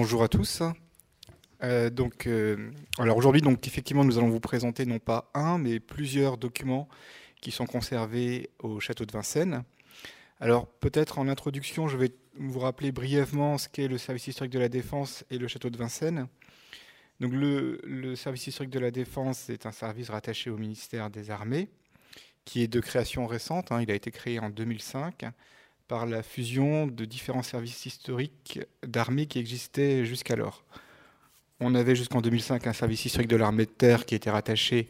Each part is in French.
bonjour à tous. Euh, donc, euh, alors aujourd'hui, donc effectivement, nous allons vous présenter non pas un, mais plusieurs documents qui sont conservés au château de Vincennes. Alors peut-être en introduction, je vais vous rappeler brièvement ce qu'est le service historique de la défense et le château de Vincennes. Donc le, service historique de la défense est un service rattaché au ministère des Armées, qui est de création récente. Hein. il a été créé en 2005 par la fusion de différents services historiques d'armée qui existaient jusqu'alors. On avait jusqu'en 2005 un service historique de l'armée de terre qui était rattaché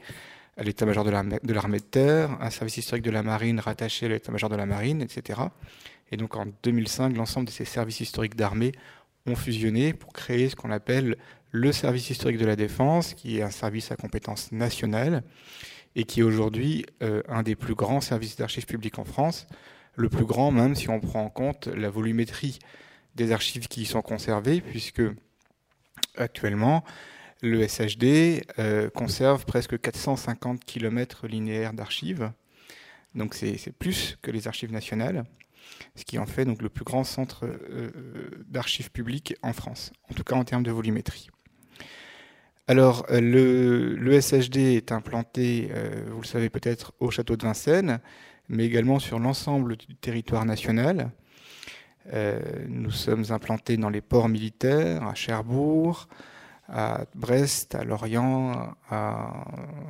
à l'état-major de l'armée de terre, un service historique de la marine rattaché à l'état-major de la marine, etc. Et donc en 2005, l'ensemble de ces services historiques d'armée ont fusionné pour créer ce qu'on appelle le service historique de la défense, qui est un service à compétence nationale et qui est aujourd'hui euh, un des plus grands services d'archives publiques en France, le plus grand même si on prend en compte la volumétrie des archives qui y sont conservées, puisque actuellement, le SHD euh, conserve presque 450 km linéaires d'archives, donc c'est plus que les archives nationales, ce qui en fait donc le plus grand centre euh, d'archives publiques en France, en tout cas en termes de volumétrie. Alors, le, le SHD est implanté, vous le savez peut-être, au château de Vincennes, mais également sur l'ensemble du territoire national. Euh, nous sommes implantés dans les ports militaires, à Cherbourg, à Brest, à Lorient, à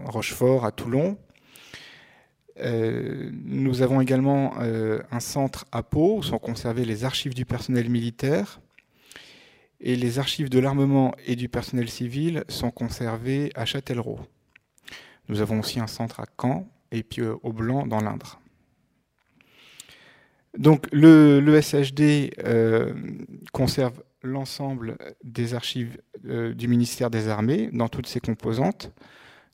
Rochefort, à Toulon. Euh, nous avons également euh, un centre à Pau où sont conservées les archives du personnel militaire et les archives de l'armement et du personnel civil sont conservées à Châtellerault. Nous avons aussi un centre à Caen et puis au Blanc dans l'Indre. Donc le, SHD euh, conserve l'ensemble des archives euh, du ministère des Armées dans toutes ses composantes.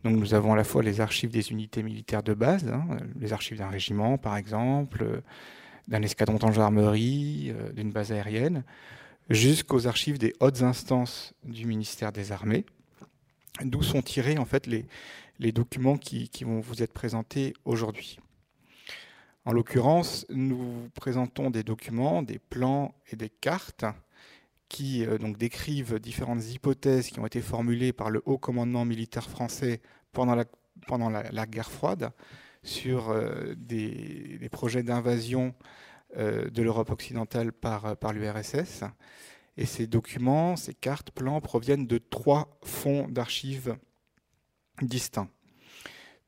Donc nous avons à la fois les archives des unités militaires de base, hein, les archives d'un régiment par exemple, d'un escadron de gendarmerie, euh, d'une base aérienne, jusqu'aux archives des hautes instances du ministère des Armées, d'où sont tirés en fait les, documents qui vont vous être présentés aujourd'hui. En l'occurrence, nous présentons des documents, des plans et des cartes qui euh, donc décrivent différentes hypothèses qui ont été formulées par le haut commandement militaire français pendant la, pendant la, guerre froide sur euh, des, projets d'invasion euh, de l'Europe occidentale par, par l'URSS. Et ces documents, ces cartes, plans proviennent de trois fonds d'archives distincts.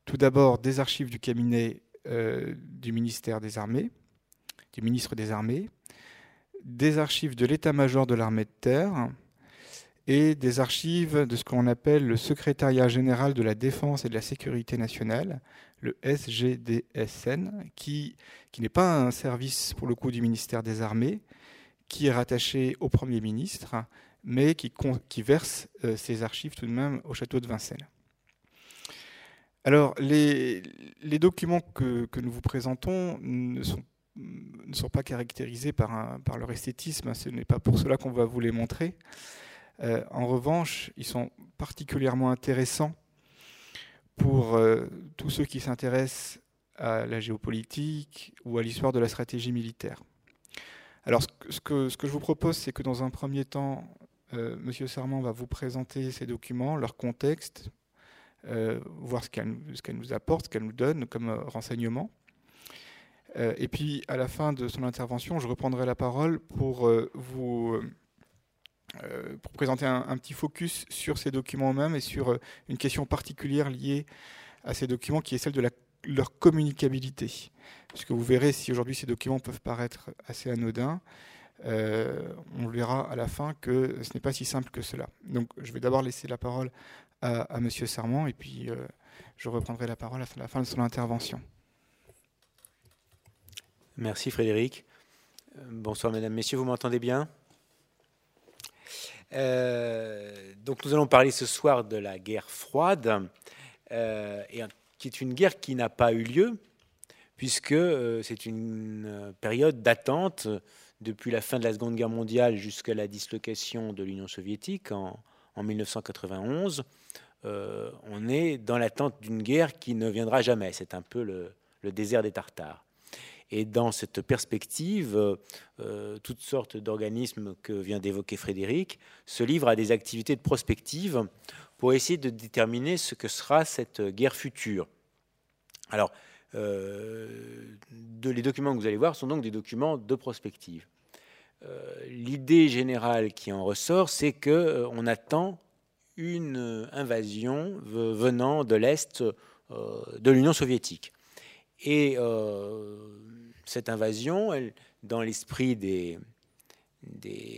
Tout d'abord, des archives du cabinet euh, du ministère des Armées, du ministre des Armées, des archives de l'état-major de l'armée de terre et des archives de ce qu'on appelle le secrétariat général de la défense et de la sécurité nationale, le SGDSN, qui, n'est pas un service pour le coup du ministère des Armées, qui est rattaché au Premier ministre, mais qui, qui verse euh, ses archives tout de même au château de Vincennes. Alors, les, documents que, nous vous présentons ne sont, pas caractérisés par, leur esthétisme. Ce n'est pas pour cela qu'on va vous les montrer. Euh, en revanche, ils sont particulièrement intéressants pour euh, tous ceux qui s'intéressent à la géopolitique ou à l'histoire de la stratégie militaire. Alors, ce que, je vous propose, c'est que dans un premier temps, euh, M. Sarment va vous présenter ces documents, leur contexte, voir ce qu'elle nous apporte, ce qu'elle nous donne comme euh, renseignement. Euh, et puis, à la fin de son intervention, je reprendrai la parole pour vous pour présenter un, petit focus sur ces documents eux-mêmes et sur une question particulière liée à ces documents qui est celle de leur communicabilité. Parce que vous verrez, si aujourd'hui ces documents peuvent paraître assez anodins, on verra à la fin que ce n'est pas si simple que cela. Donc je vais d'abord laisser la parole à, M. Monsieur Serment et puis euh, je reprendrai la parole à la fin de son intervention. Merci Frédéric. Euh, bonsoir mesdames, messieurs, vous m'entendez bien? Euh, Donc nous allons parler ce soir de la guerre froide, et, qui est une guerre qui n'a pas eu lieu, puisque c'est une période d'attente depuis la fin de la Seconde Guerre mondiale jusqu'à la dislocation de l'Union soviétique en 1991, euh, on est dans l'attente d'une guerre qui ne viendra jamais. C'est un peu le, désert des Tartares. Et dans cette perspective, toutes sortes d'organismes que vient d'évoquer Frédéric se livrent à des activités de prospective pour essayer de déterminer ce que sera cette guerre future. Alors, les documents que vous allez voir sont donc des documents de prospective. L'idée générale qui en ressort, c'est qu'on attend une invasion venant de l'Est euh, de l'Union soviétique. Et euh, cette invasion, dans l'esprit des, des,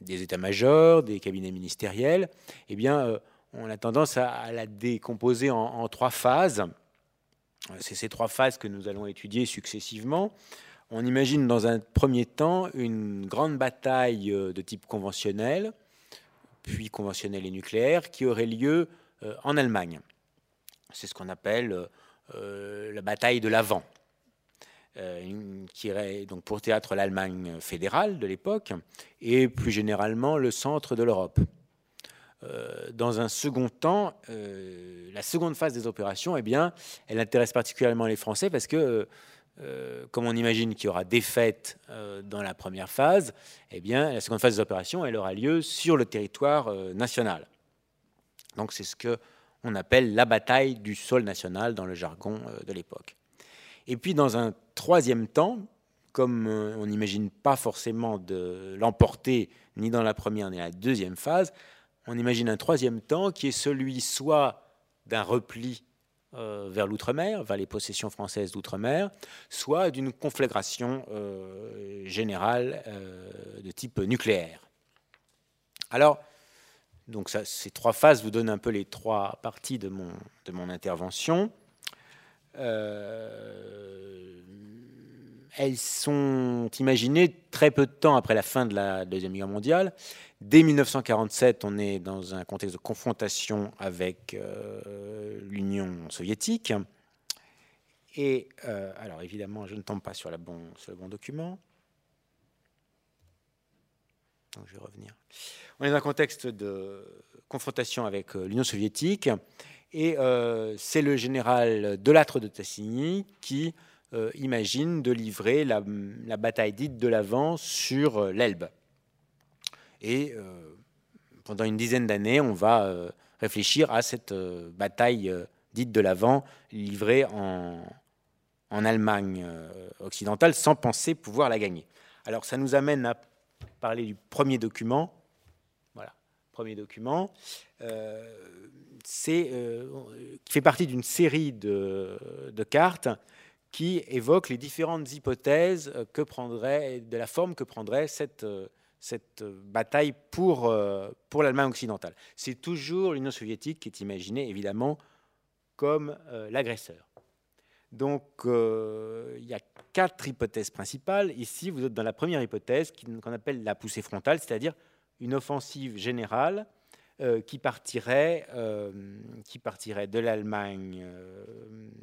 états-majors, des cabinets ministériels, eh bien, euh, on a tendance à, la décomposer en, trois phases. C'est ces trois phases que nous allons étudier successivement. On imagine dans un premier temps une grande bataille de type conventionnel, puis conventionnel et nucléaire, qui aurait lieu euh, en Allemagne. C'est ce qu'on appelle euh, la bataille de l'Avent, euh, qui irait donc pour théâtre l'Allemagne fédérale de l'époque et plus généralement le centre de l'Europe. dans un second temps, la seconde phase des opérations, eh bien, elle intéresse particulièrement les Français parce que euh, comme on imagine qu'il y aura défaite euh, dans la première phase, eh bien, la seconde phase des opérations, elle aura lieu sur le territoire euh, national. Donc c'est ce que on appelle la bataille du sol national dans le jargon de l'époque. Et puis dans un troisième temps, comme on n'imagine pas forcément de l'emporter ni dans la première ni dans la deuxième phase, on imagine un troisième temps qui est celui soit d'un repli euh, vers l'outre-mer, vers les possessions françaises d'outre-mer, soit d'une conflagration euh, générale euh, de type nucléaire. Alors, ces trois phases vous donnent un peu les trois parties de mon, de mon intervention. Elles sont imaginées très peu de temps après la fin de la Deuxième Guerre mondiale, Dès 1947, on est dans un contexte de confrontation avec euh, l'Union soviétique. Et euh, alors évidemment, je ne tombe pas sur, le bon document. Donc, je vais revenir. On est dans un contexte de confrontation avec euh, l'Union soviétique. Et c'est le général Delattre de Tassigny qui imagine de livrer la, bataille dite de l'Avent sur l'Elbe. Et euh, pendant une dizaine d'années, on va euh, réfléchir à cette euh, bataille dite de l'Avent, livrée en, en Allemagne occidentale, sans penser pouvoir la gagner. Alors ça nous amène à parler du premier document. Voilà, premier document. c'est, qui fait partie d'une série de, cartes qui évoquent les différentes hypothèses que prendrait, de la forme que prendrait cette, cette euh, bataille pour, euh, pour l'Allemagne occidentale. C'est toujours l'Union soviétique qui est imaginée, évidemment, comme euh, l'agresseur. Donc, il y a quatre hypothèses principales. Ici, vous êtes dans la première hypothèse, qu'on appelle la poussée frontale, c'est-à-dire une offensive générale qui, partirait, qui partirait de l'Allemagne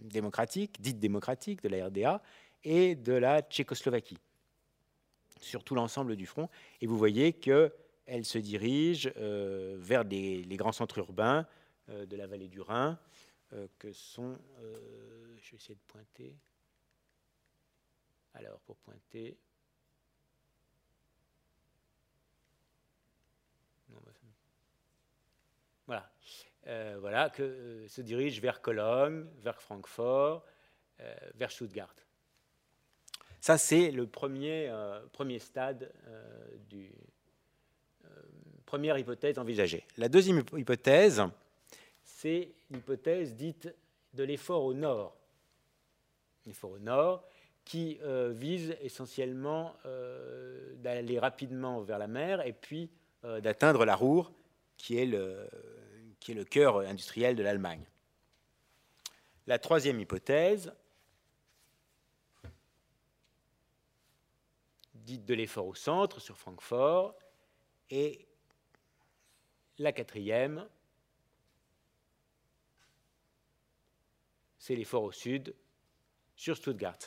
démocratique, dite démocratique, de la RDA, et de la Tchécoslovaquie sur tout l'ensemble du front. Et vous voyez qu'elle se dirige euh, vers les grands centres urbains euh, de la vallée du Rhin, euh, que sont... je vais essayer de pointer. Alors, pour pointer... Bah, voilà. voilà, que se dirige vers Cologne, vers Francfort, vers Stuttgart. Ça, c'est le premier, euh, premier stade euh, du euh, première hypothèse envisagée. La deuxième hypothèse, c'est l'hypothèse dite de l'effort au nord. L'effort au nord qui vise essentiellement d'aller rapidement vers la mer et puis d'atteindre la Roure, qui est le, qui est le cœur industriel de l'Allemagne. La troisième hypothèse, dite de l'effort au centre sur Francfort, et la quatrième, c'est l'effort au sud sur Stuttgart.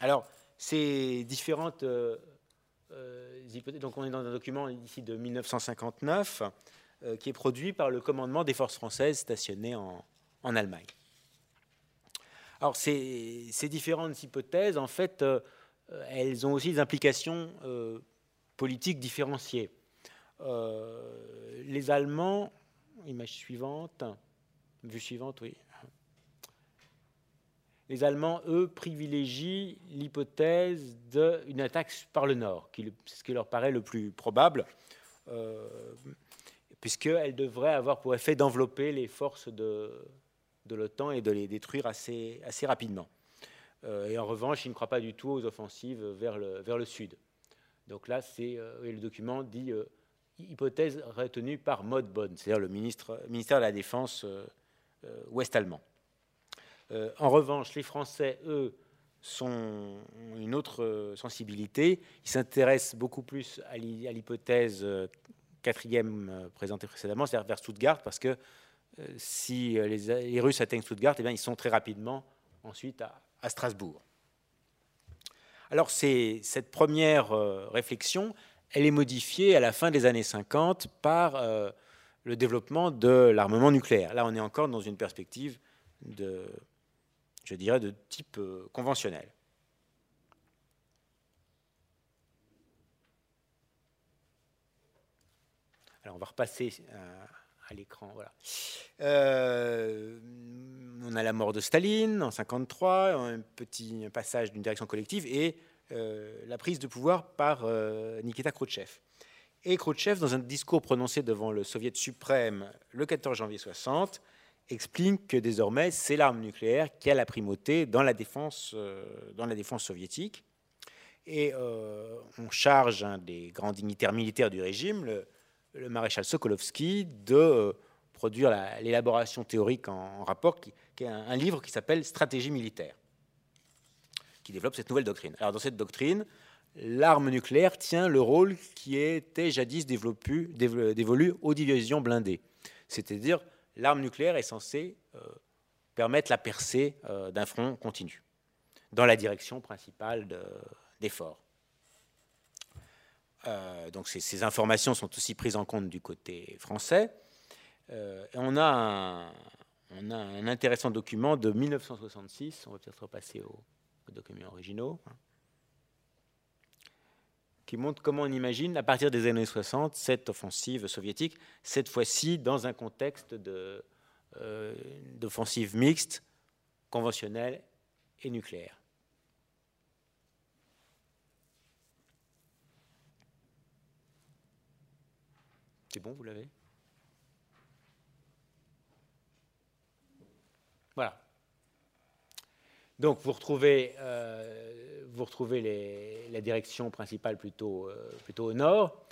Alors, ces différentes euh, euh, hypothèses, donc on est dans un document ici de 1959 euh, qui est produit par le commandement des forces françaises stationnées en, Allemagne. Alors ces, différentes hypothèses, en fait, euh, elles ont aussi des implications euh, politiques différenciées. les Allemands, image suivante, vue suivante, oui. Les Allemands, eux, privilégient l'hypothèse d'une attaque par le nord, ce qui leur paraît le plus probable, puisqu'elle devrait avoir pour effet d'envelopper les forces de, de l'OTAN et de les détruire assez, assez rapidement. Euh, et en revanche, il ne croit pas du tout aux offensives vers le, vers le sud. Donc là, c'est euh, le document dit euh, hypothèse retenue par Modbonne, c'est-à-dire le ministre, ministère de la Défense ouest-allemand. en revanche, les Français, eux, sont une autre sensibilité. Ils s'intéressent beaucoup plus à l'hypothèse quatrième présentée précédemment, c'est-à-dire vers Stuttgart, parce que euh, si euh, les, Russes atteignent Stuttgart, eh bien, ils sont très rapidement ensuite à, Strasbourg. Alors cette première euh, réflexion, elle est modifiée à la fin des années 50 par le développement de l'armement nucléaire. Là, on est encore dans une perspective de, je dirais, de type conventionnel. Alors, on va repasser à l'écran. Euh, on a la mort de Staline en 1953, un petit passage d'une direction collective et euh, la prise de pouvoir par euh, Nikita Khrouchtchev. Et Khrouchtchev, dans un discours prononcé devant le Soviet suprême le 14 janvier 60, explique que désormais c'est l'arme nucléaire qui a la primauté dans la défense, dans la défense soviétique. Et on charge un des grands dignitaires militaires du régime, le, le maréchal Sokolovski de euh, produire l'élaboration théorique en, rapport, qui, est un, livre qui s'appelle Stratégie militaire, qui développe cette nouvelle doctrine. Alors dans cette doctrine, l'arme nucléaire tient le rôle qui était jadis dévolu aux divisions blindées. C'est-à-dire, l'arme nucléaire est censée euh, permettre la percée euh, d'un front continu, dans la direction principale d'effort. Euh, donc ces, informations sont aussi prises en compte du côté français. Euh, on a, un, intéressant document de 1966, on va peut-être repasser aux, documents originaux, hein, qui montre comment on imagine, à partir des années 60, cette offensive soviétique, cette fois-ci dans un contexte euh, d'offensive mixte, conventionnelle et nucléaire. C'est bon, vous l'avez? Voilà. Donc vous retrouvez, euh, vous retrouvez la direction principale plutôt, euh, plutôt au nord.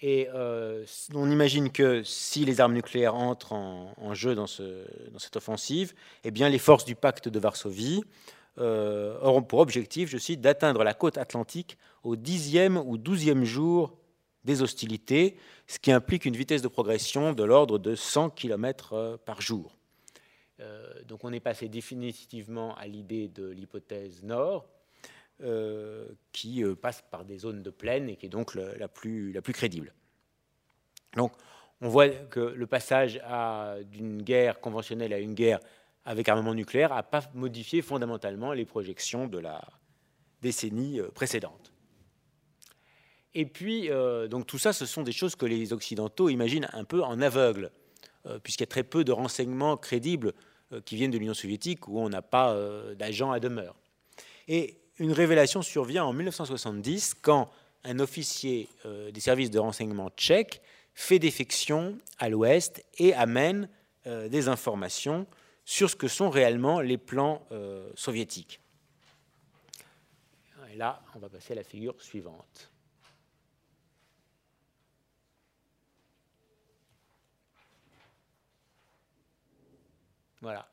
Et euh, on imagine que si les armes nucléaires entrent en, jeu dans, ce, dans, cette offensive, eh bien les forces du pacte de Varsovie auront pour objectif, je cite, d'atteindre la côte atlantique au dixième ou douzième jour des hostilités, ce qui implique une vitesse de progression de l'ordre de 100 km euh, par jour. Euh, donc on est passé définitivement à l'idée de l'hypothèse nord, euh, qui passe par des zones de plaine et qui est donc la, plus, la plus crédible. Donc on voit que le passage d'une guerre conventionnelle à une guerre avec armement nucléaire n'a pas modifié fondamentalement les projections de la décennie précédente. Et puis, euh, donc tout ça, ce sont des choses que les Occidentaux imaginent un peu en aveugle, euh, puisqu'il y a très peu de renseignements crédibles euh, qui viennent de l'Union soviétique où on n'a pas d'agents à demeure. Et une révélation survient en 1970 quand un officier des services de renseignement tchèque fait défection à l'ouest et amène des informations sur ce que sont réellement les plans soviétiques. Et là, on va passer à la figure suivante. Voilà.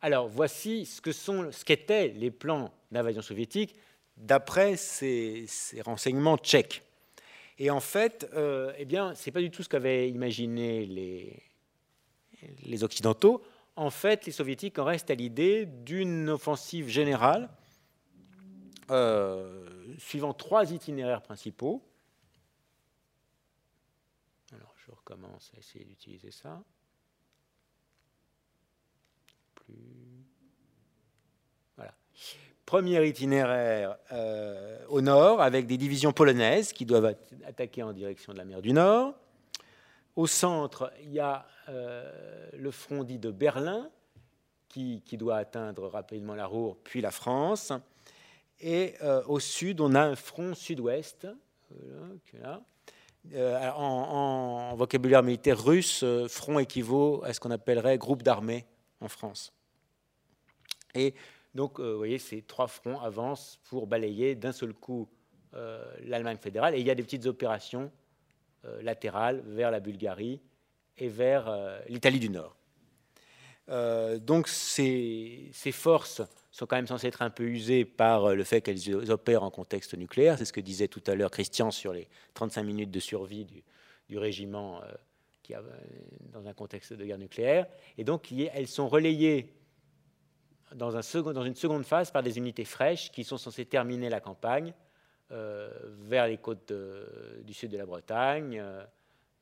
Alors voici ce qu'étaient les plans d'invasion soviétique d'après ces, renseignements tchèques. Et en fait, euh, eh bien, c'est pas du tout ce qu'avaient imaginé les, les Occidentaux. En fait, les Soviétiques en restent à l'idée d'une offensive générale euh, suivant trois itinéraires principaux. Alors, je recommence à essayer d'utiliser ça. Voilà. Premier itinéraire euh, au nord avec des divisions polonaises qui doivent attaquer en direction de la mer du Nord. Au centre, il y a euh, le front dit de Berlin qui, doit atteindre rapidement la Ruhr puis la France. Et euh, au sud, on a un front sud-ouest. en, en, vocabulaire militaire russe, front équivaut à ce qu'on appellerait groupe d'armée en France. Et donc, euh, vous voyez, ces trois fronts avancent pour balayer d'un seul coup euh, l'Allemagne fédérale. Et il y a des petites opérations euh, latérales vers la Bulgarie et vers l'Italie du Nord. donc, ces, ces, forces sont quand même censées être un peu usées par le fait qu'elles opèrent en contexte nucléaire. C'est ce que disait tout à l'heure Christian sur les 35 minutes de survie du, régiment dans un contexte de guerre nucléaire. Et donc, elles sont relayées dans, une seconde phase par des unités fraîches qui sont censées terminer la campagne euh, vers les côtes du sud de la Bretagne, euh,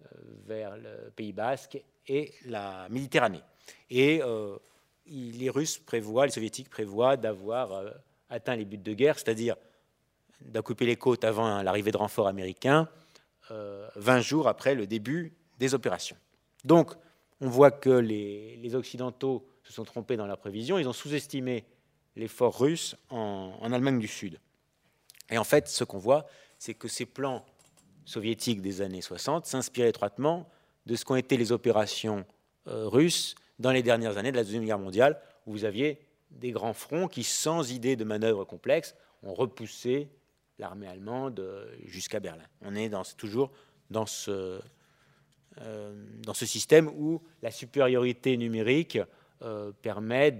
euh, vers le Pays basque et la Méditerranée. Et les Russes prévoient, les Soviétiques prévoient d'avoir atteint les buts de guerre, c'est-à-dire d'occuper les côtes avant l'arrivée de renforts américains, 20 jours après le début des opérations. Donc, on voit que les Occidentaux se sont trompés dans leur prévision. Ils ont sous-estimé l'effort russe en, Allemagne du Sud. Et en fait, ce qu'on voit, c'est que ces plans soviétiques des années 60 s'inspirent étroitement de ce qu'ont été les opérations euh, russes dans les dernières années de la Deuxième Guerre mondiale, où vous aviez des grands fronts qui, sans idée de manœuvre complexe, ont repoussé l'armée allemande euh, jusqu'à Berlin. On est toujours dans ce, euh, dans ce système où la supériorité numérique euh, permet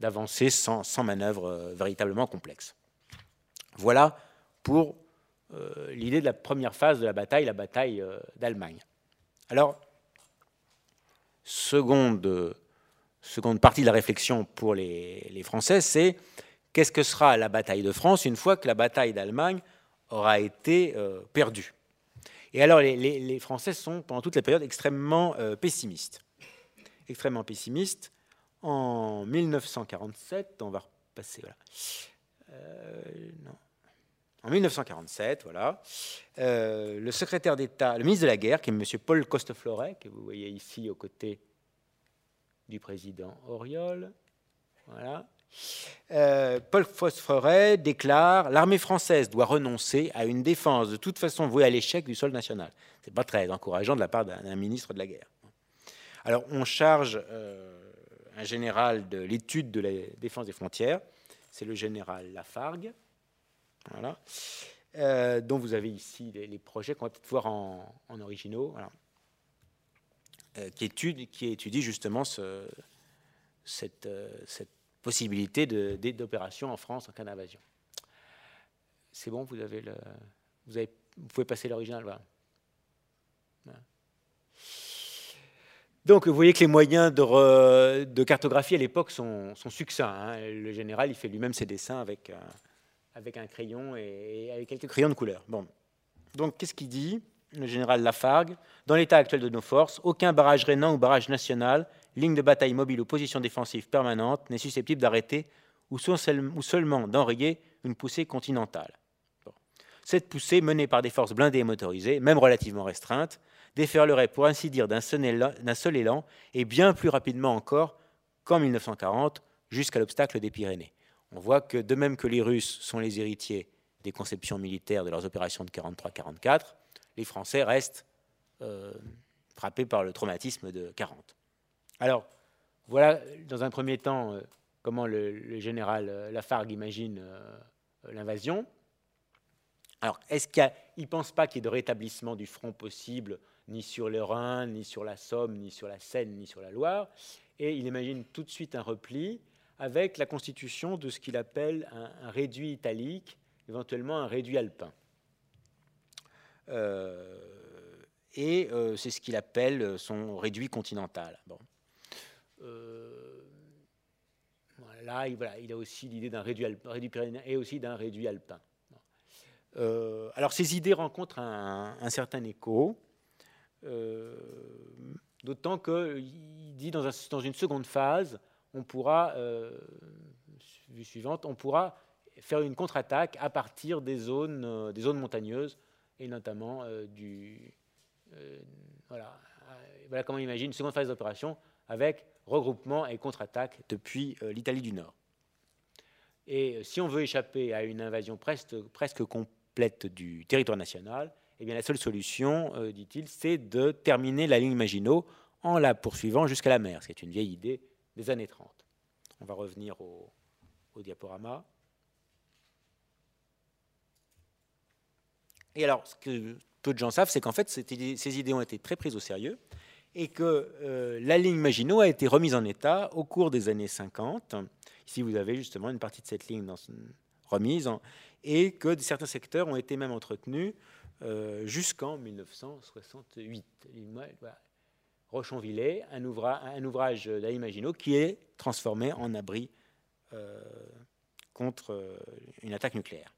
d'avancer sans, sans, manœuvre euh, véritablement complexe. Voilà pour euh, l'idée de la première phase de la bataille, la bataille d'Allemagne. Alors, seconde, partie de la réflexion pour les, les Français, c'est qu'est-ce que sera la bataille de France une fois que la bataille d'Allemagne aura été perdue? Et alors, les, les, Français sont, pendant toute la période, extrêmement pessimistes. Extrêmement pessimistes en 1947, on va repasser. Euh, en 1947, voilà, euh, le secrétaire d'État, le ministre de la Guerre, qui est M. Paul Costefloret, que vous voyez ici aux côtés du président Auriol, voilà, euh, Paul Costefloret déclare l'armée française doit renoncer à une défense de toute façon vouée à l'échec du sol national. C'est pas très encourageant de la part d'un ministre de la guerre. Alors on charge un général de l'étude de la défense des frontières, c'est le général Lafargue, voilà, euh, dont vous avez ici les, projets qu'on va peut-être voir en, originaux, euh, qui, étudie, justement euh, cette, possibilité d'opération en France en cas d'invasion. C'est bon, vous pouvez passer l'original. voilà. Donc vous voyez que les moyens de, cartographie à l'époque sont, succincts. Hein. Le général, il fait lui-même ses dessins avec, euh, avec un crayon et, avec quelques crayons de couleur. Bon. Donc qu'est-ce qu'il dit le général Lafargue, dans l'état actuel de nos forces, aucun barrage rénant ou barrage national, ligne de bataille mobile ou position défensive permanente n'est susceptible d'arrêter ou, seulement d'enrayer une poussée continentale. Cette poussée, menée par des forces blindées et motorisées, même relativement restreintes, déferlerait pour ainsi dire d'un seul élan et bien plus rapidement encore qu'en 1940 jusqu'à l'obstacle des Pyrénées. On voit que de même que les Russes sont les héritiers des conceptions militaires de leurs opérations de 43-44, les Français restent euh, frappés par le traumatisme de 40. Alors, voilà dans un premier temps euh, comment le, général euh, Lafargue imagine l'invasion. Alors, est-ce qu'il ne pense pas qu'il y ait de rétablissement du front possible ni sur le Rhin, ni sur la Somme, ni sur la Seine, ni sur la Loire. Et il imagine tout de suite un repli avec la constitution de ce qu'il appelle un, réduit italique, éventuellement un réduit alpin. Euh, et euh, c'est ce qu'il appelle son réduit continental. Bon. Euh, voilà, il, a aussi l'idée d'un réduit, réduit et aussi d'un réduit alpin. alors ces idées rencontrent un certain écho. Euh, d'autant qu'il dit dans, une seconde phase, on pourra, euh, on pourra faire une contre-attaque à partir des zones, zones montagneuses et notamment du. voilà, voilà comment on imagine une seconde phase d'opération avec regroupement et contre-attaque depuis l'Italie du Nord. Et si on veut échapper à une invasion presque complète du territoire national, eh bien la seule solution, euh, dit-il, c'est de terminer la ligne Maginot en la poursuivant jusqu'à la mer, ce qui est une vieille idée des années 30. On va revenir au, diaporama. Et alors, ce que peu de gens savent, c'est qu'en fait, ces idées ont été très prises au sérieux et que euh, la ligne Maginot a été remise en état au cours des années 50 Ici, vous avez justement une partie de cette ligne dans remise, et que certains secteurs ont été même entretenus euh, jusqu'en 1968. Rochonvillers, un, ouvrage d'Ali Maginot qui est transformé en abri euh, contre euh, une attaque nucléaire.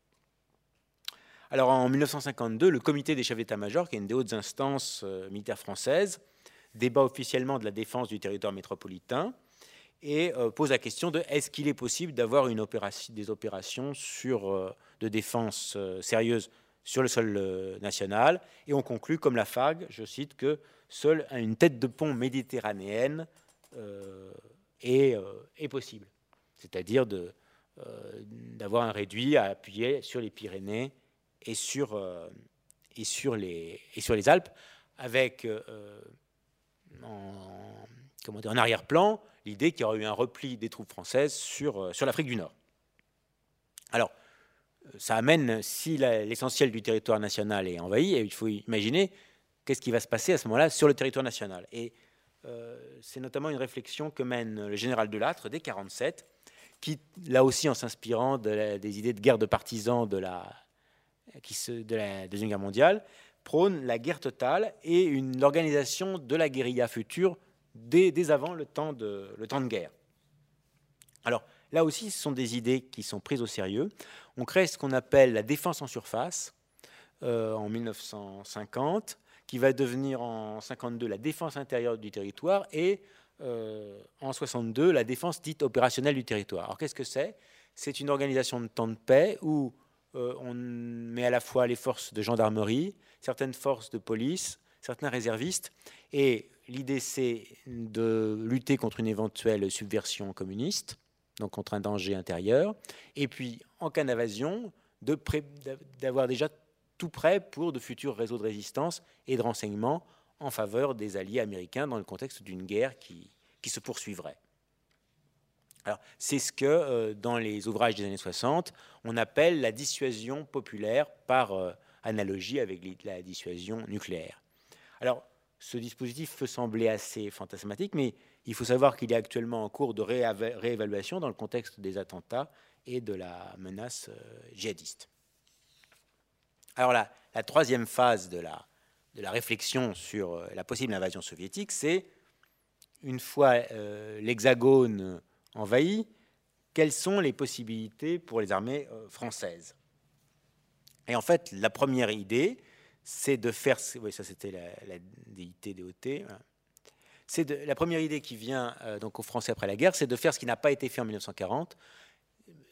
Alors en 1952, le comité des chefs d'état-major, qui est une des hautes instances militaires françaises, débat officiellement de la défense du territoire métropolitain et pose la question de est-ce qu'il est possible d'avoir des opérations de défense euh, sérieuses sur le sol national. Et on conclut, comme la FAG, je cite, que seule une tête de pont méditerranéenne est, est, possible. C'est-à-dire d'avoir un réduit à appuyer sur les Pyrénées et sur, les, Alpes, avec en, en arrière-plan l'idée qu'il y aurait eu un repli des troupes françaises sur, euh, sur l'Afrique du Nord. Alors, euh, ça amène, si l'essentiel du territoire national est envahi, il faut imaginer qu'est-ce qui va se passer à ce moment-là sur le territoire national. Et euh, c'est notamment une réflexion que mène le général Delattre dès 1947, qui, là aussi en s'inspirant des idées de guerre de partisans de la, qui se, de la Deuxième Guerre mondiale, prône la guerre totale et une organisation de la guérilla future dès, avant le temps, de, le temps de guerre. Alors là aussi, ce sont des idées qui sont prises au sérieux. On crée ce qu'on appelle la défense en surface euh, en 1950, qui va devenir en 52 la défense intérieure du territoire et euh, en 62 la défense dite opérationnelle du territoire. Alors qu'est-ce que c'est? C'est une organisation de temps de paix où euh, on met à la fois les forces de gendarmerie, certaines forces de police, certains réservistes, et l'idée c'est de lutter contre une éventuelle subversion communiste, donc contre un danger intérieur, et puis en cas d'invasion, d'avoir déjà tout prêt pour de futurs réseaux de résistance et de renseignement en faveur des alliés américains dans le contexte d'une guerre qui, qui, se poursuivrait. Alors, c'est ce que, euh, dans les ouvrages des années 60, on appelle la dissuasion populaire par euh, analogie avec la dissuasion nucléaire. Alors, ce dispositif peut sembler assez fantasmatique, mais il faut savoir qu'il est actuellement en cours de réévaluation dans le contexte des attentats et de la menace euh, djihadiste. Alors la, troisième phase de la, réflexion sur euh, la possible invasion soviétique, c'est une fois euh, l'hexagone envahi, quelles sont les possibilités pour les armées françaises? Et en fait, la première idée, c'est de faire. Oui, ça c'était la, la, DIT. C'est la première idée qui vient euh, donc aux Français après la guerre, c'est de faire ce qui n'a pas été fait en 1940,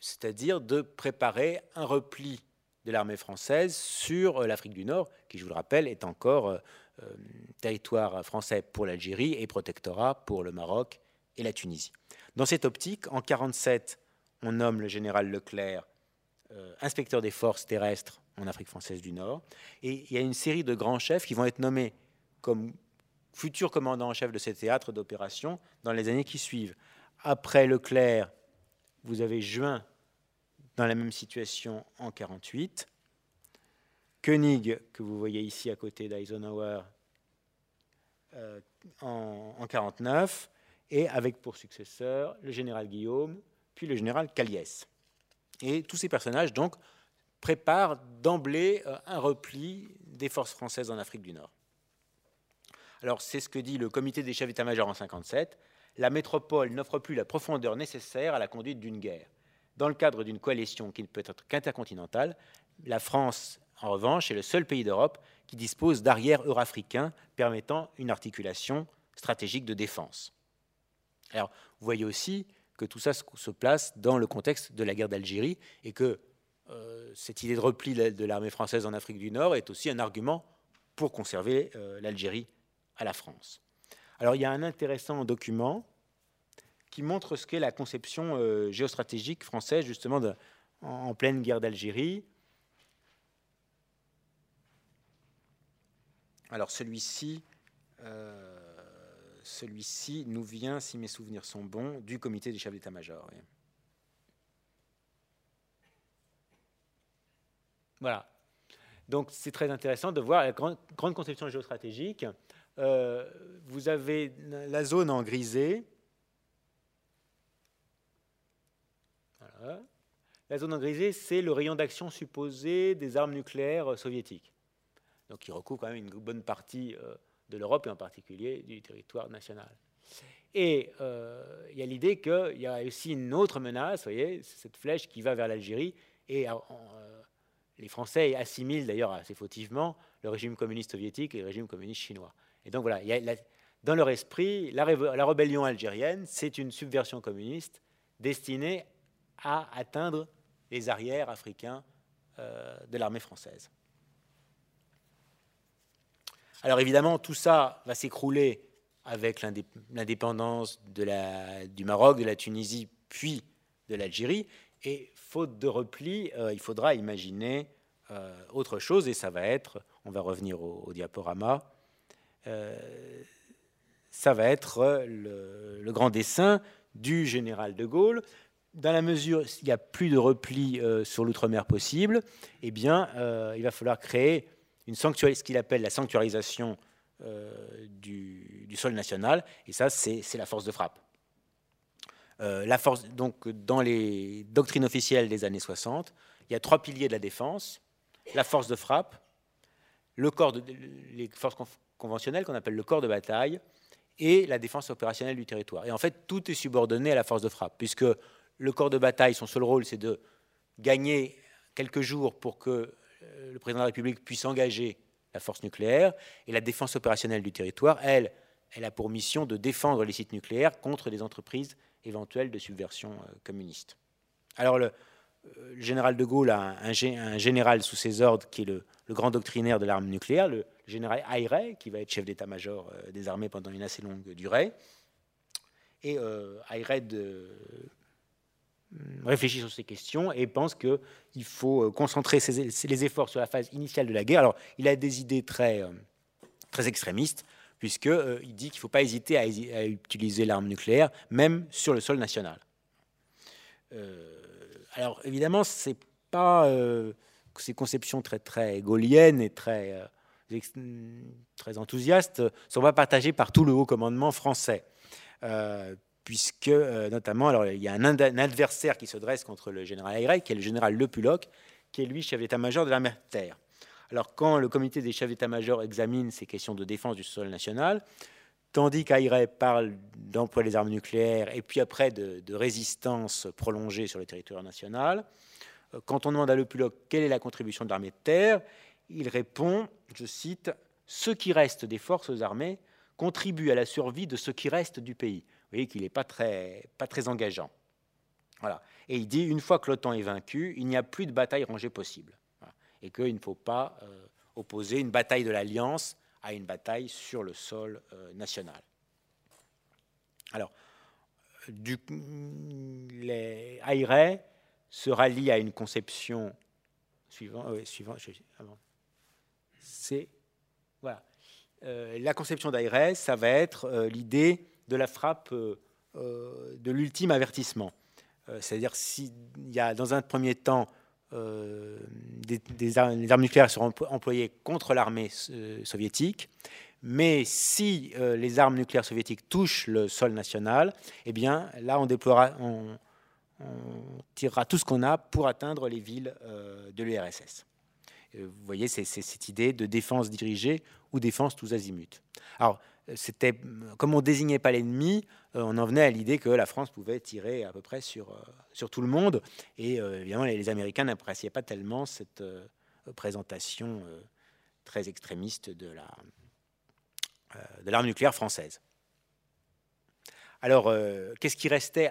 c'est-à-dire de préparer un repli de l'armée française sur euh, l'Afrique du Nord, qui, je vous le rappelle, est encore euh, territoire français pour l'Algérie et protectorat pour le Maroc et la Tunisie. Dans cette optique, en 1947, on nomme le général Leclerc inspecteur des forces terrestres en Afrique française du Nord. Et il y a une série de grands chefs qui vont être nommés comme futurs commandants en chef de ces théâtres d'opération dans les années qui suivent. Après Leclerc, vous avez Juin dans la même situation en 48. Koenig, que vous voyez ici à côté d'Eisenhower, euh, en, en 49, et avec pour successeur le général Guillaume, puis le général Caliès. Et tous ces personnages, donc, prépare d'emblée euh, un repli des forces françaises en Afrique du Nord. Alors c'est ce que dit le comité des chefs d'état-major en 57. La métropole n'offre plus la profondeur nécessaire à la conduite d'une guerre. Dans le cadre d'une coalition qui ne peut être qu'intercontinentale, la France, en revanche, est le seul pays d'Europe qui dispose d'arrières eurafricains permettant une articulation stratégique de défense. Alors, vous voyez aussi que tout ça se place dans le contexte de la guerre d'Algérie et que cette idée de repli de l'armée française en Afrique du Nord est aussi un argument pour conserver l'Algérie à la France. Alors il y a un intéressant document qui montre ce qu'est la conception géostratégique française justement en, pleine guerre d'Algérie. Alors celui-ci, euh, celui-ci nous vient, si mes souvenirs sont bons, du comité des chefs d'état-major. Voilà. Donc c'est très intéressant de voir la grande, conception géostratégique. Euh, vous avez la zone en grisé. La zone en grisé, c'est le rayon d'action supposé des armes nucléaires soviétiques donc qui recouvre quand même une bonne partie euh, de l'Europe et en particulier du territoire national. Et euh, il y a l'idée qu'il y a aussi une autre menace, voyez, cette flèche qui va vers l'Algérie, et euh, les Français assimilent d'ailleurs assez fautivement le régime communiste soviétique et le régime communiste chinois. Et donc voilà, dans leur esprit, la, rébellion algérienne, c'est une subversion communiste destinée à atteindre les arrières africains de l'armée française. Alors évidemment, tout ça va s'écrouler avec l'indépendance du Maroc, de la Tunisie, puis de l'Algérie. Et faute de repli, euh, il faudra imaginer euh, autre chose, et ça va être, on va revenir au, diaporama, euh, ça va être le, grand dessin du général de Gaulle. Dans la mesure où il n'y a plus de repli sur l'outre-mer possible, eh bien, il va falloir créer une ce qu'il appelle la sanctuarisation euh, du, sol national, et ça, c'est la force de frappe. Euh, la force, donc, dans les doctrines officielles des années 60, il y a trois piliers de la défense la force de frappe, le corps les forces conventionnelles qu'on appelle le corps de bataille, et la défense opérationnelle du territoire. Et en fait, tout est subordonné à la force de frappe, puisque le corps de bataille, son seul rôle, c'est de gagner quelques jours pour que euh, le président de la République puisse engager la force nucléaire. Et la défense opérationnelle du territoire, elle, elle a pour mission de défendre les sites nucléaires contre les entreprises éventuelles de subversion euh, communiste. Alors, le, euh, général de Gaulle a un, général sous ses ordres qui est le, grand doctrinaire de l'arme nucléaire, le, général Ayret, qui va être chef d'état-major des armées pendant une assez longue durée. Et euh, Mm, réfléchit sur ces questions et pense qu'il faut euh, concentrer les efforts sur la phase initiale de la guerre. Alors, il a des idées très, euh, très extrémistes, puisqu'il euh, il dit qu'il ne faut pas hésiter à, utiliser l'arme nucléaire, même sur le sol national. alors, évidemment, c'est pas ces conceptions très, très gaulliennes et très, très enthousiastes sont pas partagées par tout le haut commandement français puisque euh, notamment, alors, il y a un, adversaire qui se dresse contre le général Ayret, qui est le général Le Pulloc, qui est lui chef d'état-major de la mer Terre. Alors quand le comité des chefs d'état-major examine ces questions de défense du sol national, tandis qu'Ayret parle d'emploi des armes nucléaires et puis après de, résistance prolongée sur le territoire national, euh, quand on demande à Le Pulloc quelle est la contribution de l'armée de terre, il répond, je cite, Ce qui reste des forces armées contribue à la survie de ce qui reste du pays voyez qu'il n'est pas très, engageant. Voilà. Et il dit, une fois que l'OTAN est vaincu, il n'y a plus de bataille rangée possible. Et qu'il ne faut pas euh, opposer une bataille de l'Alliance à une bataille sur le sol euh, national. Alors, les se rallient à une conception suivante. Euh, suivant, c'est voilà. la conception d'Ayret, ça va être l'idée de la frappe euh, euh, de l'ultime avertissement. Euh, c'est-à-dire s'il y a dans un premier temps des, armes, nucléaires seront employées contre l'armée soviétique, mais si les armes nucléaires soviétiques touchent le sol national, eh bien là on déploiera, on, tirera tout ce qu'on a pour atteindre les villes de l'URSS. Vous voyez, c'est cette idée de défense dirigée ou défense tous azimuts. Alors, c'était comme on désignait pas l'ennemi, euh, on en venait à l'idée que la France pouvait tirer à peu près sur, euh, sur tout le monde. Et euh, évidemment, les, Américains n'appréciaient pas tellement cette présentation très extrémiste de la de l'arme nucléaire française. Alors, qu'est-ce qui restait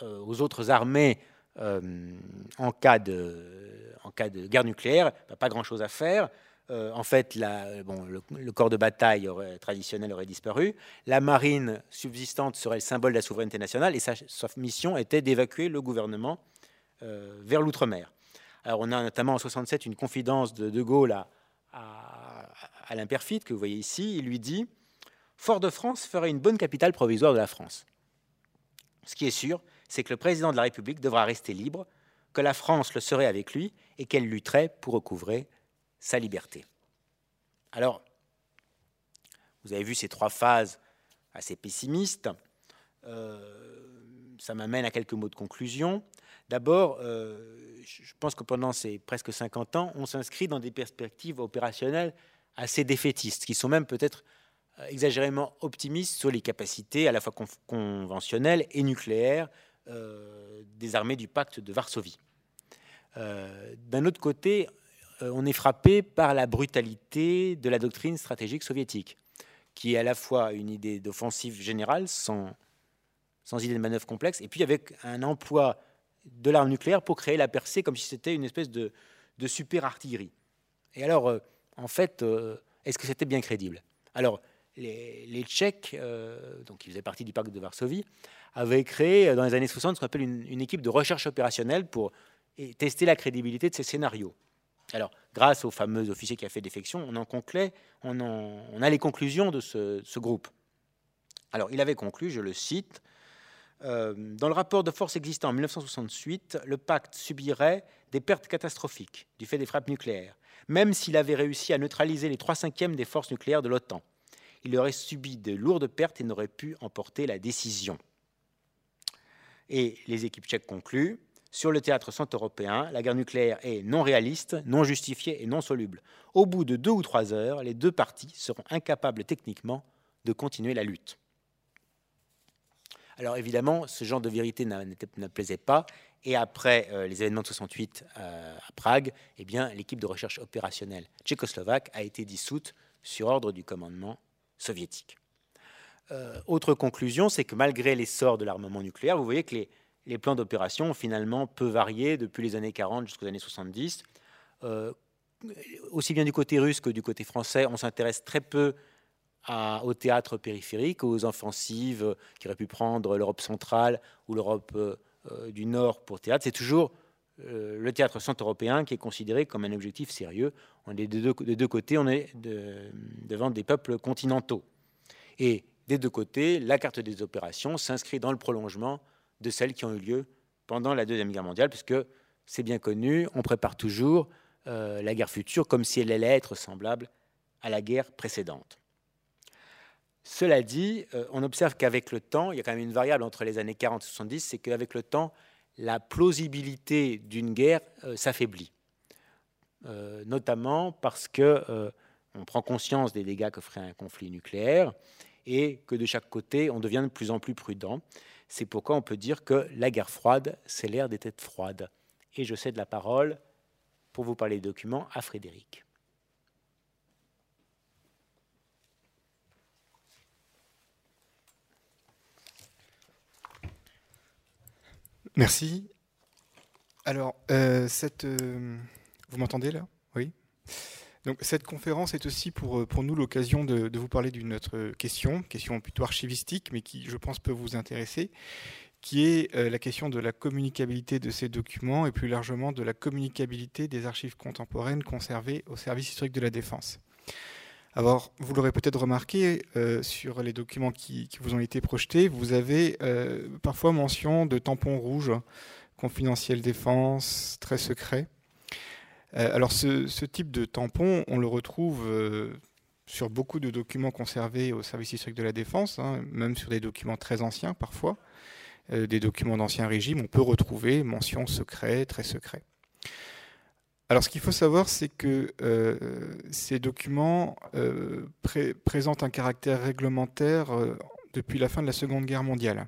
aux autres armées en, cas de, en cas de guerre nucléaire, pas grand-chose à faire. en fait, le, corps de bataille traditionnel aurait disparu. La marine subsistante serait le symbole de la souveraineté nationale et sa, mission était d'évacuer le gouvernement vers l'outre-mer. Alors, on a notamment en 67 une confidence de De Gaulle à, à, à que vous voyez ici. Il lui dit Fort-de-France ferait une bonne capitale provisoire de la France. Ce qui est sûr, c'est que le président de la République devra rester libre, que la France le serait avec lui et qu'elle lutterait pour recouvrer sa liberté. Alors, vous avez vu ces trois phases assez pessimistes. Euh, ça m'amène à quelques mots de conclusion. D'abord, euh, je pense que pendant ces presque 50 ans, on s'inscrit dans des perspectives opérationnelles assez défaitistes, qui sont même peut-être euh, exagérément optimistes sur les capacités à la fois conventionnelles et nucléaires des armées du pacte de Varsovie. Euh, d'un autre côté, on est frappé par la brutalité de la doctrine stratégique soviétique, qui est à la fois une idée d'offensive générale sans, idée de manœuvre complexe, et puis avec un emploi de l'arme nucléaire pour créer la percée comme si c'était une espèce de, super artillerie. Et alors, en fait, est-ce que c'était bien crédible? Les, Tchèques, euh, donc qui faisaient partie du pacte de Varsovie, avaient créé euh, dans les années 60 ce qu'on appelle une, équipe de recherche opérationnelle pour tester la crédibilité de ces scénarios. Alors, grâce au fameux officier qui a fait défection, on en conclut, on, on a les conclusions de ce, groupe. Alors, il avait conclu, je le cite, euh, dans le rapport de force existant en 1968, le pacte subirait des pertes catastrophiques du fait des frappes nucléaires, même s'il avait réussi à neutraliser les trois cinquièmes des forces nucléaires de l'OTAN il aurait subi de lourdes pertes et n'aurait pu emporter la décision. Et les équipes tchèques concluent sur le théâtre centre-européen, la guerre nucléaire est non réaliste, non justifiée et non soluble. Au bout de deux ou trois heures, les deux parties seront incapables techniquement de continuer la lutte. Alors évidemment, ce genre de vérité ne plaisait pas, et après euh, les événements de 68 euh, à Prague, eh bien, l'équipe de recherche opérationnelle tchécoslovaque a été dissoute sur ordre du commandement soviétique. Euh, autre conclusion, c'est que malgré l'essor de l'armement nucléaire, vous voyez que les, plans d'opération ont finalement peu varié depuis les années 40 jusqu'aux années 70. Euh, aussi bien du côté russe que du côté français, on s'intéresse très peu au théâtre périphérique, aux offensives qui auraient pu prendre l'Europe centrale ou l'Europe euh, du Nord pour théâtre. C'est toujours le théâtre centre-européen qui est considéré comme un objectif sérieux. On est des, deux, côtés, on est devant des peuples continentaux. Et des deux côtés, la carte des opérations s'inscrit dans le prolongement de celles qui ont eu lieu pendant la Deuxième Guerre mondiale, puisque c'est bien connu, on prépare toujours euh, la guerre future comme si elle allait être semblable à la guerre précédente. Cela dit, euh, on observe qu'avec le temps, il y a quand même une variable entre les années 40 et 70, c'est qu'avec le temps, la plausibilité d'une guerre euh, s'affaiblit. Euh, notamment parce que euh, on prend conscience des dégâts que ferait un conflit nucléaire et que de chaque côté, on devient de plus en plus prudent. C'est pourquoi on peut dire que la guerre froide, c'est l'ère des têtes froides. Et je cède la parole pour vous parler des documents à Frédéric. Merci. Alors, euh, euh, vous m'entendez là? Oui. Donc, cette conférence est aussi pour, euh, pour nous l'occasion de, vous parler d'une autre question, question plutôt archivistique, mais qui, je pense, peut vous intéresser, qui est la question de la communicabilité de ces documents et plus largement de la communicabilité des archives contemporaines conservées au service historique de la défense. Alors, vous l'aurez peut-être remarqué euh, sur les documents qui, vous ont été projetés, vous avez euh, parfois mention de tampons rouges, confidentiel défense, très secret. Euh, alors, ce, type de tampon, on le retrouve sur beaucoup de documents conservés au service historique de la défense, hein, même sur des documents très anciens parfois, des documents d'ancien régime, on peut retrouver mention secret, très secret. Alors, ce qu'il faut savoir, c'est que euh, ces documents euh, présentent un caractère réglementaire euh, depuis la fin de la Seconde Guerre mondiale,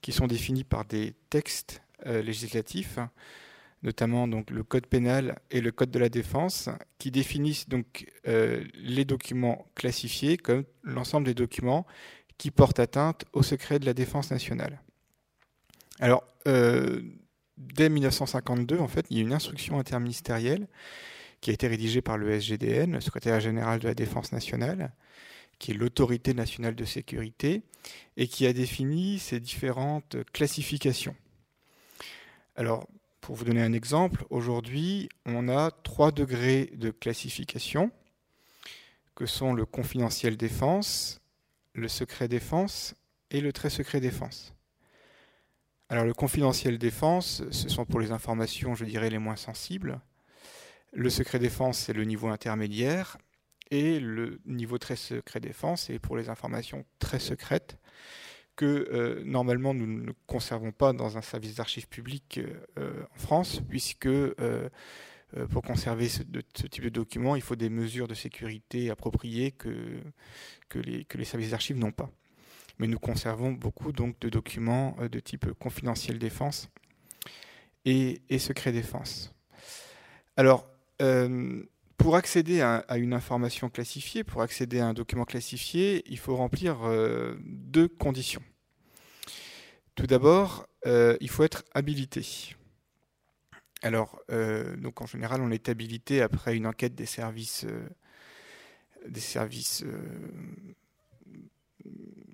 qui sont définis par des textes législatifs, notamment le Code pénal et le Code de la défense, qui définissent donc les documents classifiés comme l'ensemble des documents qui portent atteinte au secret de la défense nationale. Alors, dès 1952, en fait, il y a une instruction interministérielle qui a été rédigée par le SGDN, le secrétaire général de la Défense nationale, qui est l'autorité nationale de sécurité, et qui a défini ces différentes classifications. Alors, pour vous donner un exemple, aujourd'hui, on a trois degrés de classification, que sont le confidentiel défense, le secret défense et le très secret défense. Alors le confidentiel défense, ce sont pour les informations, je dirais, les moins sensibles. Le secret défense, c'est le niveau intermédiaire. Et le niveau très secret défense, c'est pour les informations très secrètes que euh, normalement nous ne conservons pas dans un service d'archives publiques euh, en France, puisque euh, pour conserver ce, type de documents, il faut des mesures de sécurité appropriées que les services d'archives n'ont pas. Mais nous conservons beaucoup donc, de documents de type confidentiel défense et, et secret défense. Alors, pour accéder à, une information classifiée, pour accéder à un document classifié, il faut remplir euh, deux conditions. Tout d'abord, euh, il faut être habilité. Alors, euh, donc en général, on est habilité après une enquête des services, des services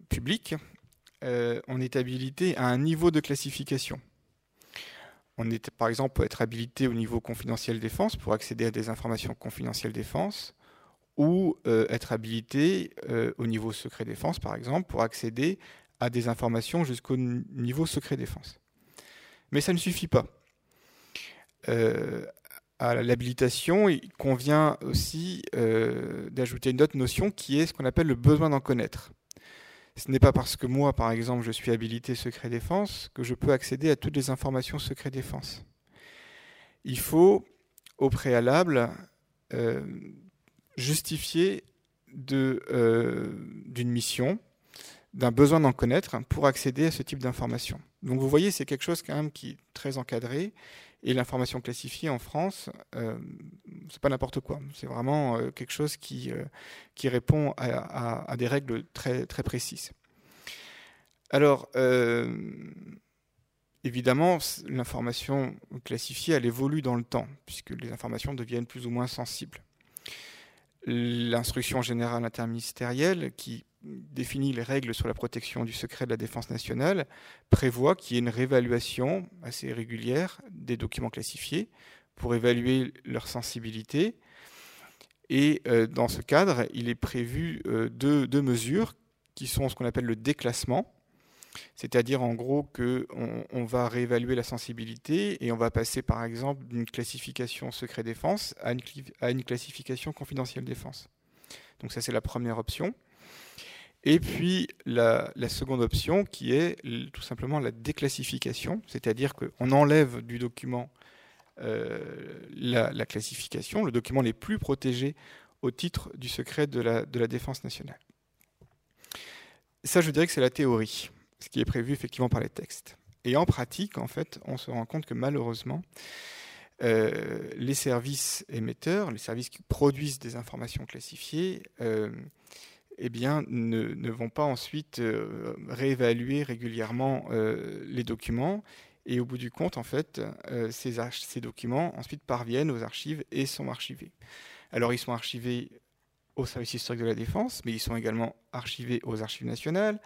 publics. on est habilité à un niveau de classification. On est, par exemple, être habilité au niveau confidentiel défense pour accéder à des informations confidentielles défense, ou euh, être habilité euh, au niveau secret défense, par exemple, pour accéder à des informations jusqu'au niveau secret défense. Mais ça ne suffit pas. Euh, à l'habilitation, il convient aussi d'ajouter une autre notion qui est ce qu'on appelle le besoin d'en connaître. Ce n'est pas parce que moi, par exemple, je suis habilité secret défense que je peux accéder à toutes les informations secret défense. Il faut, au préalable, euh, justifier euh, d'une mission, d'un besoin d'en connaître pour accéder à ce type d'information. Donc vous voyez, c'est quelque chose quand même qui est très encadré. Et l'information classifiée en France, euh, c'est pas n'importe quoi. C'est vraiment euh, quelque chose qui, euh, qui répond à, des règles très, très précises. Alors, évidemment, l'information classifiée, elle évolue dans le temps, puisque les informations deviennent plus ou moins sensibles. L'instruction générale interministérielle, qui définit les règles sur la protection du secret de la défense nationale, prévoit qu'il y ait une réévaluation assez régulière des documents classifiés pour évaluer leur sensibilité. Et euh, dans ce cadre, il est prévu euh, deux, mesures qui sont ce qu'on appelle le déclassement, c'est-à-dire en gros qu'on on va réévaluer la sensibilité et on va passer par exemple d'une classification secret défense à une, à une classification confidentielle défense. Donc ça c'est la première option. Et puis la, seconde option qui est tout simplement la déclassification, c'est-à-dire qu'on enlève du document euh, la, classification, le document les plus protégés au titre du secret de la, de la défense nationale. Ça, je dirais que c'est la théorie, ce qui est prévu effectivement par les textes. Et en pratique, en fait, on se rend compte que malheureusement, euh, les services émetteurs, les services qui produisent des informations classifiées, euh, eh bien, ne, vont pas ensuite euh, réévaluer régulièrement euh, les documents. Et au bout du compte, en fait, euh, ces, documents ensuite parviennent aux archives et sont archivés. Alors, ils sont archivés au service historique de la défense, mais ils sont également archivés aux archives nationales,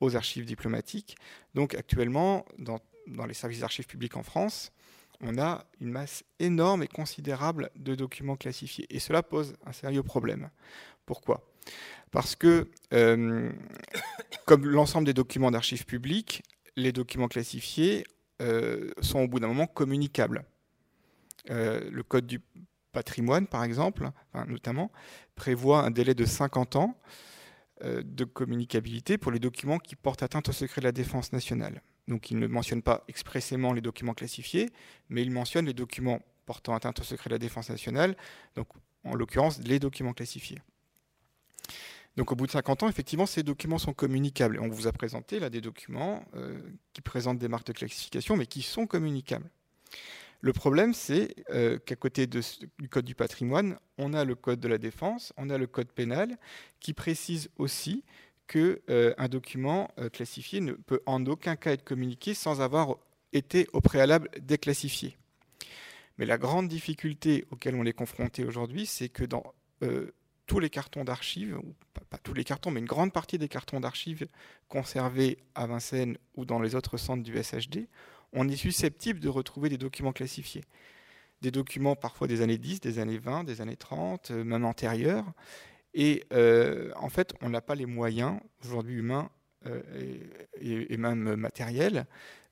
aux archives diplomatiques. Donc, actuellement, dans les services d'archives publiques en France, on a une masse énorme et considérable de documents classifiés. Et cela pose un sérieux problème. Pourquoi? Parce que, euh, comme l'ensemble des documents d'archives publiques, les documents classifiés euh, sont au bout d'un moment communicables. Euh, le Code du patrimoine, par exemple, notamment, prévoit un délai de 50 ans de communicabilité pour les documents qui portent atteinte au secret de la défense nationale. Donc il ne mentionne pas expressément les documents classifiés, mais il mentionne les documents portant atteinte au secret de la défense nationale, donc en l'occurrence les documents classifiés. Donc au bout de 50 ans, effectivement, ces documents sont communicables. on vous a présenté là des documents euh, qui présentent des marques de classification, mais qui sont communicables. Le problème, c'est euh, qu'à côté du Code du patrimoine, on a le Code de la défense, on a le Code pénal, qui précise aussi qu'un un document classifié ne peut en aucun cas être communiqué sans avoir été au préalable déclassifié. Mais la grande difficulté auquel on est confronté aujourd'hui, c'est que dans tous les cartons d'archives, pas, tous les cartons, mais une grande partie des cartons d'archives conservés à Vincennes ou dans les autres centres du SHD, on est susceptible de retrouver des documents classifiés. Des documents parfois des années 10, des années 20, des années 30, euh, même antérieurs. Et euh, en fait, on n'a pas les moyens, aujourd'hui humains euh, et, même matériels,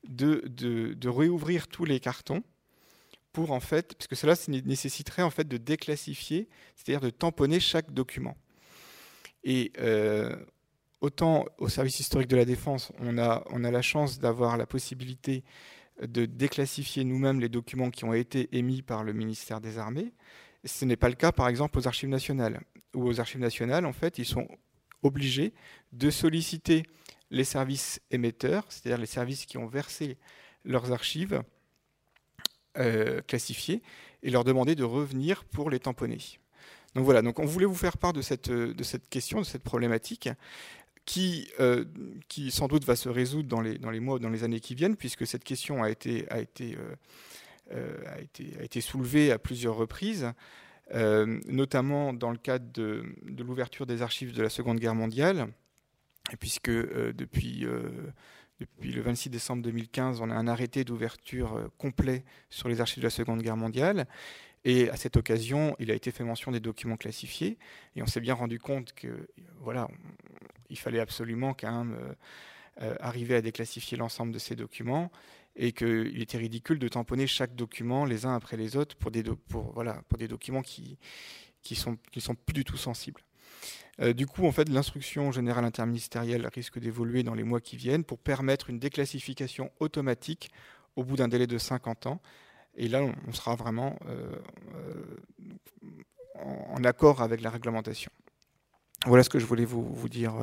de réouvrir tous les cartons en fait, parce que cela nécessiterait en fait de déclassifier, c'est-à-dire de tamponner chaque document. Et euh, autant au service historique de la défense, on a, on a la chance d'avoir la possibilité de déclassifier nous-mêmes les documents qui ont été émis par le ministère des Armées. Ce n'est pas le cas, par exemple, aux archives nationales. Ou aux archives nationales, en fait, ils sont obligés de solliciter les services émetteurs, c'est-à-dire les services qui ont versé leurs archives, euh, classifiés et leur demander de revenir pour les tamponner. Donc voilà, donc on voulait vous faire part de cette, de cette question, de cette problématique qui, euh, qui sans doute va se résoudre dans les, dans les mois ou dans les années qui viennent, puisque cette question a été, a été, euh, a été, a été soulevée à plusieurs reprises, notamment dans le cadre de, de l'ouverture des archives de la Seconde Guerre mondiale, puisque depuis depuis le 26 décembre 2015, on a un arrêté d'ouverture euh, complet sur les archives de la Seconde Guerre mondiale. Et à cette occasion, il a été fait mention des documents classifiés. Et on s'est bien rendu compte que, voilà, il fallait absolument quand même euh, euh, arriver à déclassifier l'ensemble de ces documents et qu'il était ridicule de tamponner chaque document les uns après les autres pour des, voilà, pour des documents qui, sont, qui sont plus du tout sensibles. Euh, du coup, en fait, l'instruction générale interministérielle risque d'évoluer dans les mois qui viennent pour permettre une déclassification automatique au bout d'un délai de 50 ans. Et là, on sera vraiment euh, euh, en accord avec la réglementation. Voilà ce que je voulais vous, dire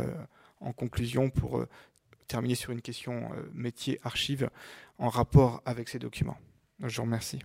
en conclusion pour terminer sur une question métier archive en rapport avec ces documents. Je vous remercie.